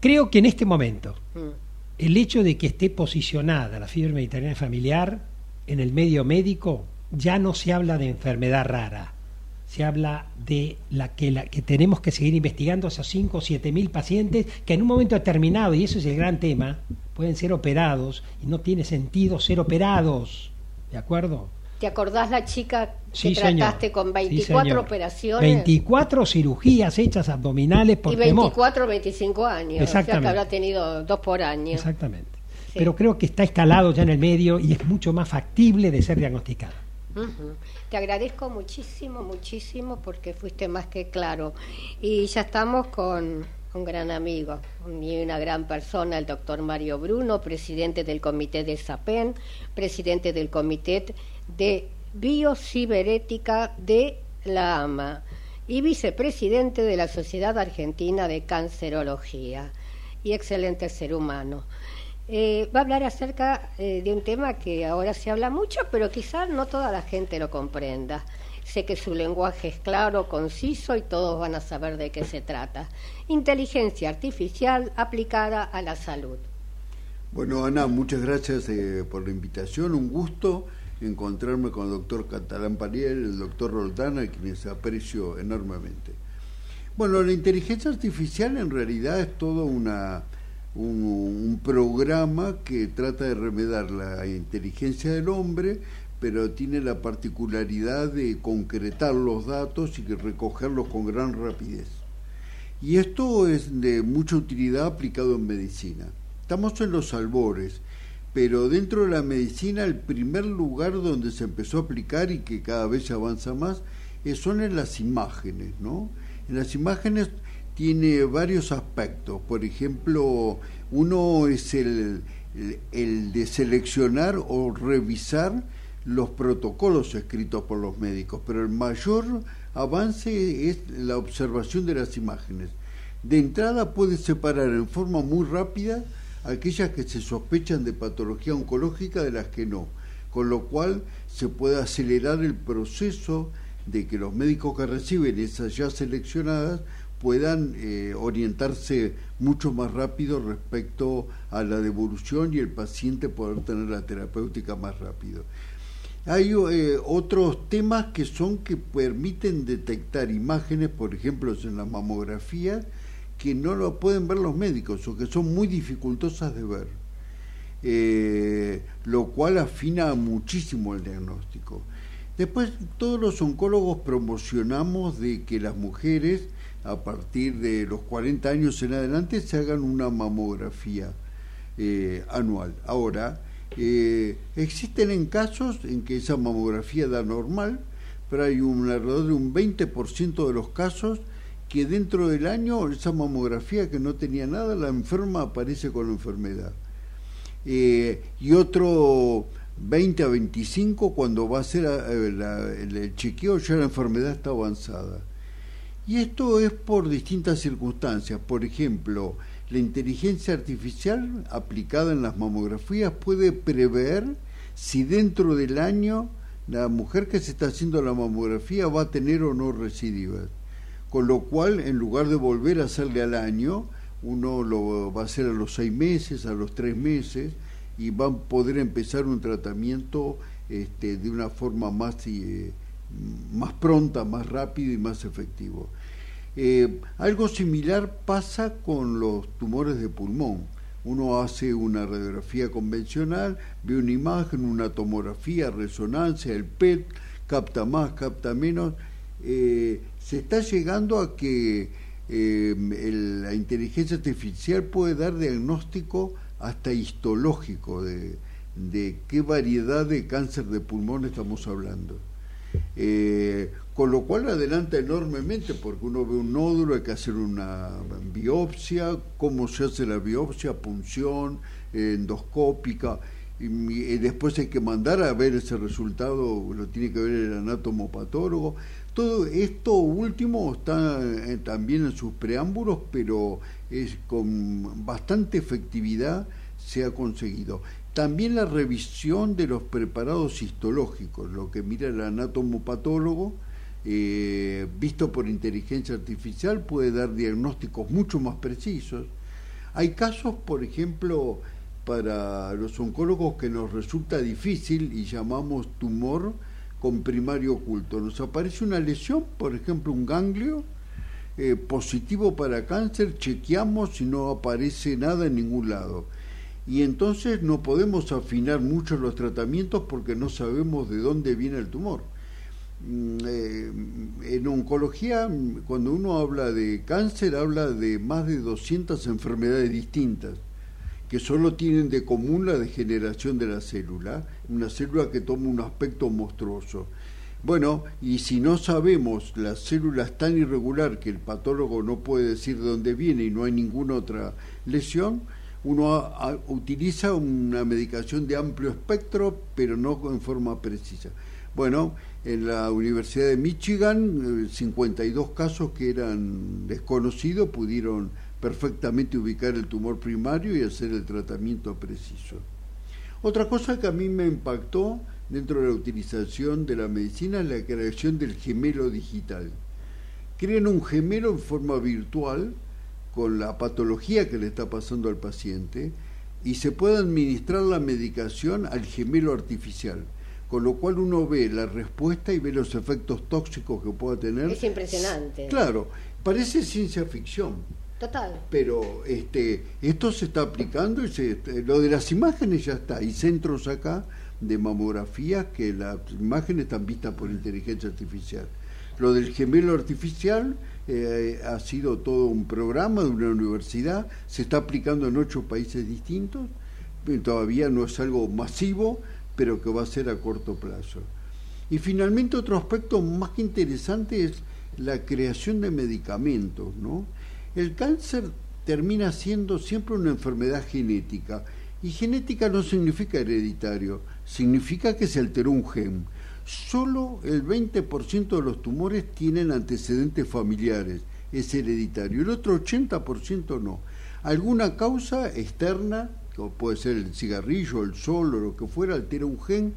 Creo que en este momento, mm. el hecho de que esté posicionada la fiebre mediterránea familiar en el medio médico ya no se habla de enfermedad rara, se habla de la que, la que tenemos que seguir investigando esos 5 o 7 mil pacientes que en un momento determinado, y eso es el gran tema, pueden ser operados y no tiene sentido ser operados. ¿De acuerdo? ¿Te acordás la chica que trataste con 24 operaciones? 24 cirugías hechas abdominales por Y 24 o 25 años. Exactamente. O sea que habrá tenido dos por año. Exactamente. Pero creo que está escalado ya en el medio y es mucho más factible de ser Te agradezco muchísimo, muchísimo porque fuiste más que claro. Y ya estamos con un gran amigo y una gran persona, el doctor Mario Bruno, presidente del comité de SAPEN, presidente del comité de biociberética de la AMA y vicepresidente de la Sociedad Argentina de Cancerología. y excelente ser humano. Eh, va a hablar acerca eh, de un tema que ahora se habla mucho, pero quizás no toda la gente lo comprenda. Sé que su lenguaje es claro, conciso y todos van a saber de qué se trata. Inteligencia artificial aplicada a la salud. Bueno, Ana, muchas gracias eh, por la invitación. Un gusto encontrarme con el doctor Catalán Pariel, el doctor Roldana, a quienes aprecio enormemente. Bueno, la inteligencia artificial en realidad es todo una, un, programa que trata de remedar la inteligencia del hombre, pero tiene la particularidad de concretar los datos y recogerlos con gran rapidez. Y esto es de mucha utilidad aplicado en medicina. Estamos en los albores, pero dentro de la medicina el primer lugar donde se empezó a aplicar y que cada vez se avanza más son en las imágenes, ¿no? En las imágenes tiene varios aspectos. Por ejemplo, uno es el, de seleccionar o revisar los protocolos escritos por los médicos, pero el mayor avance es la observación de las imágenes. De entrada puede separar en forma muy rápida aquellas que se sospechan de patología oncológica de las que no, con lo cual se puede acelerar el proceso de que los médicos que reciben esas ya seleccionadas puedan eh, orientarse mucho más rápido respecto a la devolución y el paciente poder tener la terapéutica más rápido. Hay eh, otros temas que son que permiten detectar imágenes, por ejemplo, en la mamografía, que no lo pueden ver los médicos o que son muy dificultosas de ver, eh, lo cual afina muchísimo el diagnóstico. Después, todos los oncólogos promocionamos de que las mujeres, a partir de los 40 años en adelante, se hagan una mamografía eh, anual. Ahora, eh, existen en casos en que esa mamografía da normal, pero hay un, alrededor de un 20% de los casos que dentro del año esa mamografía que no tenía nada, la enferma aparece con la enfermedad. Eh, y otro 20 a 25 cuando va a ser eh, el chequeo ya la enfermedad está avanzada. Y esto es por distintas circunstancias. Por ejemplo, la inteligencia artificial aplicada en las mamografías puede prever si dentro del año la mujer que se está haciendo la mamografía va a tener o no recidivas. Con lo cual, en lugar de volver a hacerle al año, uno lo va a hacer a los seis meses, a los tres meses, y van a poder empezar un tratamiento este, de una forma más, eh, más pronta, más rápida y más efectivo. Eh, algo similar pasa con los tumores de pulmón. Uno hace una radiografía convencional, ve una imagen, una tomografía, resonancia, el PET, capta más, capta menos. Eh, se está llegando a que la inteligencia artificial puede dar diagnóstico hasta histológico de qué variedad de cáncer de pulmón estamos hablando. Eh, con lo cual adelanta enormemente, porque uno ve un nódulo, hay que hacer una biopsia, cómo se hace la biopsia, punción, endoscópica, y, después hay que mandar a ver ese resultado, lo tiene que ver el anatomopatólogo. Todo esto último está eh, también en sus preámbulos, pero es con bastante efectividad se ha conseguido. También la revisión de los preparados histológicos, lo que mira el anatomopatólogo, eh, visto por inteligencia artificial, puede dar diagnósticos mucho más precisos. Hay casos, por ejemplo, para los oncólogos que nos resulta difícil y llamamos tumor con primario oculto. Nos aparece una lesión, por ejemplo, un ganglio, eh, positivo para cáncer, chequeamos y no aparece nada en ningún lado. Y entonces no podemos afinar mucho los tratamientos porque no sabemos de dónde viene el tumor. Mm, eh, en oncología, cuando uno habla de cáncer, habla de más de 200 enfermedades distintas que solo tienen de común la degeneración de la célula, una célula que toma un aspecto monstruoso. Bueno, y si no sabemos la célula es tan irregular que el patólogo no puede decir de dónde viene y no hay ninguna otra lesión, uno utiliza una medicación de amplio espectro, pero no en forma precisa. Bueno, en la Universidad de Michigan, 52 eh, casos que eran desconocidos pudieron perfectamente ubicar el tumor primario y hacer el tratamiento preciso. Otra cosa que a mí me impactó dentro de la utilización de la medicina es la creación del gemelo digital. Crean un gemelo en forma virtual con la patología que le está pasando al paciente y se puede administrar la medicación al gemelo artificial, con lo cual uno ve la respuesta y ve los efectos tóxicos que pueda tener. Es impresionante. Claro, parece ciencia ficción. Total. Pero este, esto se está aplicando y se, este, lo de las imágenes ya está. Hay centros acá de mamografías que las imágenes están vistas por inteligencia artificial. Lo del gemelo artificial eh, ha sido todo un programa de una universidad, se está aplicando en ocho países distintos, todavía no es algo masivo, pero que va a ser a corto plazo. Y finalmente otro aspecto más interesante es la creación de medicamentos, ¿no? El cáncer termina siendo siempre una enfermedad genética y genética no significa hereditario, significa que se alteró un gen. Solo el 20% de los tumores tienen antecedentes familiares, es hereditario, el otro 80% no. Alguna causa externa, como puede ser el cigarrillo, el sol o lo que fuera, altera un gen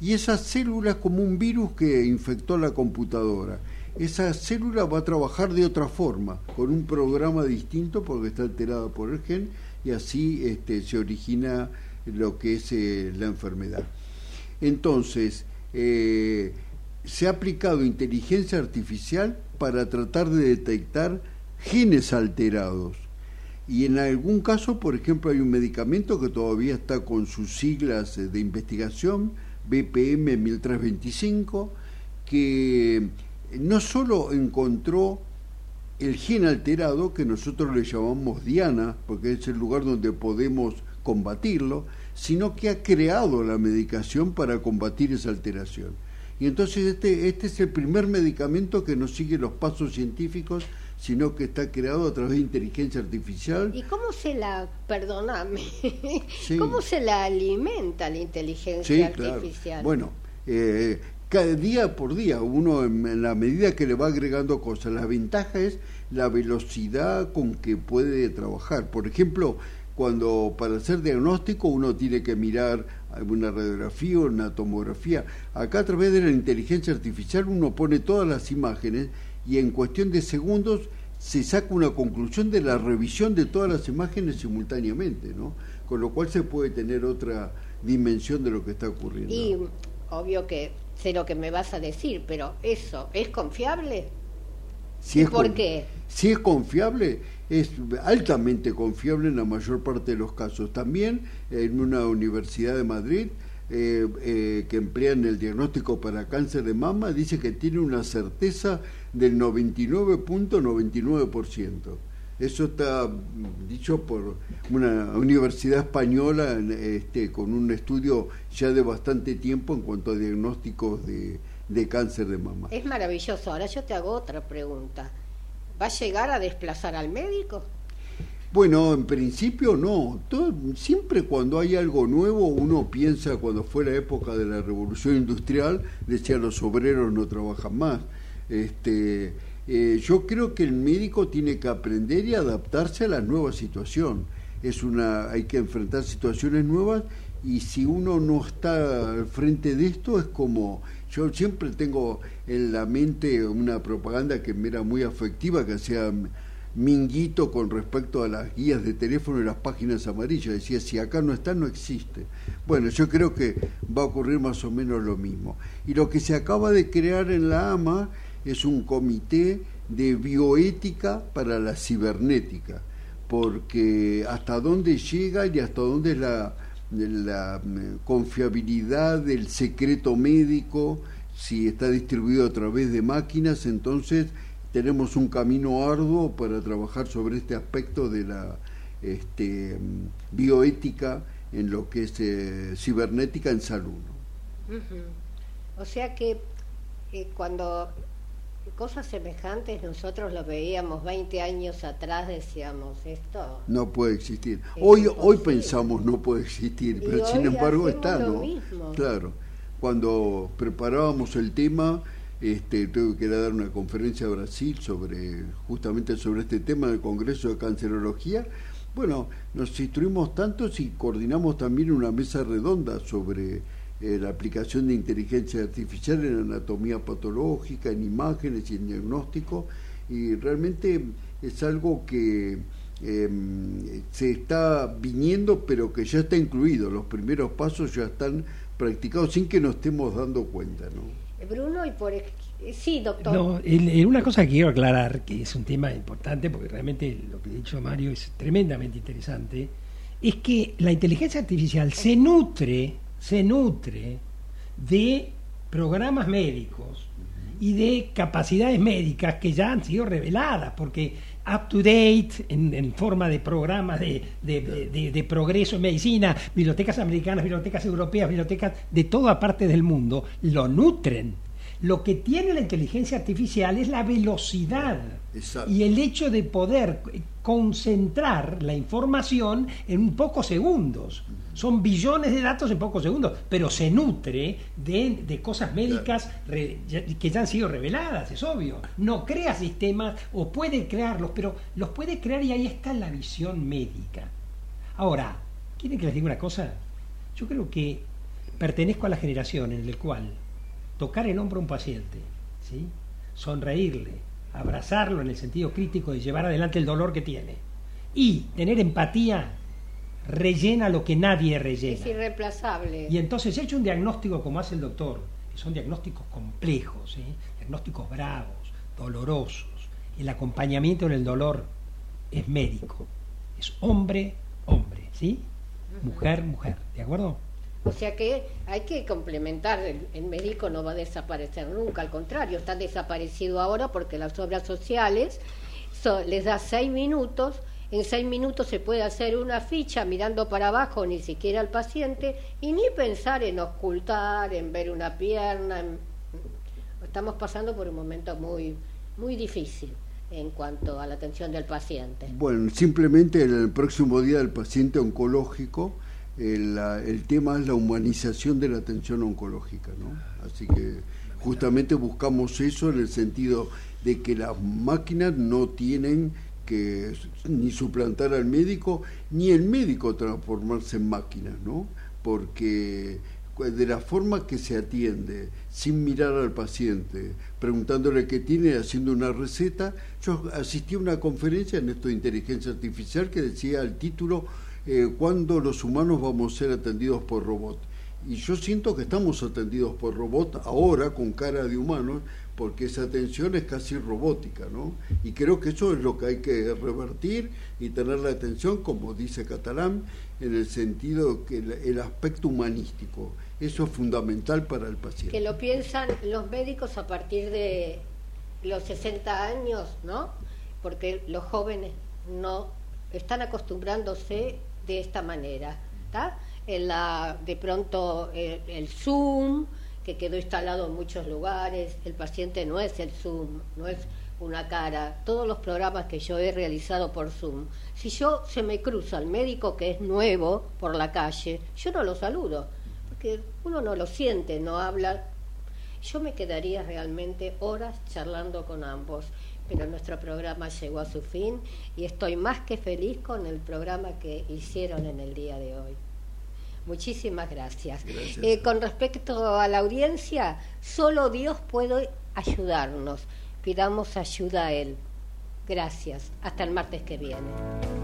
y esa célula es como un virus que infectó la computadora. Esa célula va a trabajar de otra forma, con un programa distinto porque está alterada por el gen y así este, se origina lo que es eh, la enfermedad. Entonces, eh, se ha aplicado inteligencia artificial para tratar de detectar genes alterados. Y en algún caso, por ejemplo, hay un medicamento que todavía está con sus siglas de investigación, BPM 1325, que no solo encontró el gen alterado, que nosotros le llamamos Diana, porque es el lugar donde podemos combatirlo, sino que ha creado la medicación para combatir esa alteración. Y entonces este, este es el primer medicamento que no sigue los pasos científicos, sino que está creado a través de inteligencia artificial. ¿Y cómo se la, perdóname, cómo se la alimenta la inteligencia artificial? Bueno, eh, cada día por día, uno en, la medida que le va agregando cosas, la ventaja es la velocidad con que puede trabajar. Por ejemplo, cuando para hacer diagnóstico uno tiene que mirar una radiografía o una tomografía. Acá a través de la inteligencia artificial uno pone todas las imágenes y en cuestión de segundos se saca una conclusión de la revisión de todas las imágenes simultáneamente, ¿no? Con lo cual se puede tener otra dimensión de lo que está ocurriendo. Y obvio que sé lo que me vas a decir, pero eso, ¿es confiable? Si es por qué? Si es confiable, es altamente confiable en la mayor parte de los casos. También en una universidad de Madrid eh, eh, que emplean el diagnóstico para cáncer de mama, dice que tiene una certeza del 99.99%. Eso está dicho por una universidad española este, con un estudio ya de bastante tiempo en cuanto a diagnósticos de, cáncer de mama. Es maravilloso. Ahora yo te hago otra pregunta. ¿Va a llegar a desplazar al médico? Bueno, en principio no. siempre cuando hay algo nuevo, uno piensa, cuando fue la época de la revolución industrial, decía los obreros no trabajan más. Este, eh, yo creo que el médico tiene que aprender y adaptarse a la nueva situación. Es una, hay que enfrentar situaciones nuevas y si uno no está al frente de esto es como yo siempre tengo en la mente una propaganda que me era muy afectiva que hacía Minguito con respecto a las guías de teléfono y las páginas amarillas. Decía si acá no está no existe. Bueno yo creo que va a ocurrir más o menos lo mismo. Y lo que se acaba de crear en la AMA es un comité de bioética para la cibernética, porque hasta dónde llega y hasta dónde es la, la mm, confiabilidad del secreto médico, si está distribuido a través de máquinas, entonces tenemos un camino arduo para trabajar sobre este aspecto de la este, mm, bioética en lo que es eh, cibernética en salud. O sea que eh, cuando cosas semejantes nosotros lo veíamos 20 años atrás, decíamos, esto... No puede existir. Hoy, hoy pensamos no puede existir, pero sin embargo está, ¿no? Claro. Cuando preparábamos el tema, Este, tuve que ir a dar una conferencia a Brasil sobre justamente sobre este tema del Congreso de Cancerología. Bueno, nos instruimos tanto y coordinamos también una mesa redonda sobre eh, la aplicación de inteligencia artificial en anatomía patológica, en imágenes y en diagnóstico, y realmente es algo que em, se está viniendo, pero que ya está incluido. Los primeros pasos ya están practicados sin que nos estemos dando cuenta, ¿no? Bruno, y por sí, doctor. No, el, una cosa que quiero aclarar, que es un tema importante, porque realmente lo que ha dicho Mario es tremendamente interesante, es que la inteligencia artificial se nutre, se nutre de programas médicos y de capacidades médicas que ya han sido reveladas, porque up to date en, forma de programas de, de, progreso en medicina, bibliotecas americanas, bibliotecas europeas, bibliotecas de toda parte del mundo, lo nutren. Lo que tiene la inteligencia artificial es la velocidad y el hecho de poder concentrar la información en pocos segundos. Son billones de datos en pocos segundos, pero se nutre de, cosas médicas que ya han sido reveladas, es obvio. No crea sistemas o puede crearlos, pero los puede crear y ahí está la visión médica. Ahora, ¿quieren que les diga una cosa? Yo creo que pertenezco a la generación en la cual tocar el hombro a un paciente, ¿sí? sonreírle, abrazarlo en el sentido crítico de llevar adelante el dolor que tiene y tener empatía rellena lo que nadie rellena. Es irreemplazable. Y entonces, he hecho un diagnóstico como hace el doctor, que son diagnósticos complejos, ¿eh? diagnósticos bravos, dolorosos, el acompañamiento en el dolor es médico, es hombre, hombre, ¿sí? Mujer, mujer, ¿de acuerdo? O sea que hay que complementar, el, médico no va a desaparecer nunca, al contrario, está desaparecido ahora porque las obras sociales les da seis minutos, en seis minutos se puede hacer una ficha mirando para abajo, ni siquiera al paciente, y ni pensar en ocultar, en ver una pierna. Estamos pasando por un momento muy, muy difícil en cuanto a la atención del paciente. Bueno, simplemente el próximo día del paciente oncológico el, tema es la humanización de la atención oncológica, ¿no? Así que justamente buscamos eso en el sentido de que las máquinas no tienen que ni suplantar al médico, ni el médico transformarse en máquinas, ¿no? Porque de la forma que se atiende, sin mirar al paciente, preguntándole qué tiene, haciendo una receta. Yo asistí a una conferencia en esto de inteligencia artificial que decía el título eh, cuando los humanos vamos a ser atendidos por robot. Y yo siento que estamos atendidos por robot ahora con cara de humanos, porque esa atención es casi robótica, ¿no? Y creo que eso es lo que hay que revertir y tener la atención, como dice Catalán, en el sentido que el, aspecto humanístico, eso es fundamental para el paciente. Que lo piensan los médicos a partir de los 60 años, ¿no? Porque los jóvenes no están acostumbrándose de esta manera. la, de pronto el, el, Zoom, que quedó instalado en muchos lugares, el paciente no es el Zoom, no es una cara, todos los programas que yo he realizado por Zoom, si yo se me cruza el médico que es nuevo por la calle, yo no lo saludo, porque uno no lo siente, no habla. Yo me quedaría realmente horas charlando con ambos pero nuestro programa llegó a su fin y estoy más que feliz con el programa que hicieron en el día de hoy. Muchísimas gracias. Eh, con respecto a la audiencia, solo Dios puede ayudarnos. Pidamos ayuda a Él. Gracias. Hasta el martes que viene.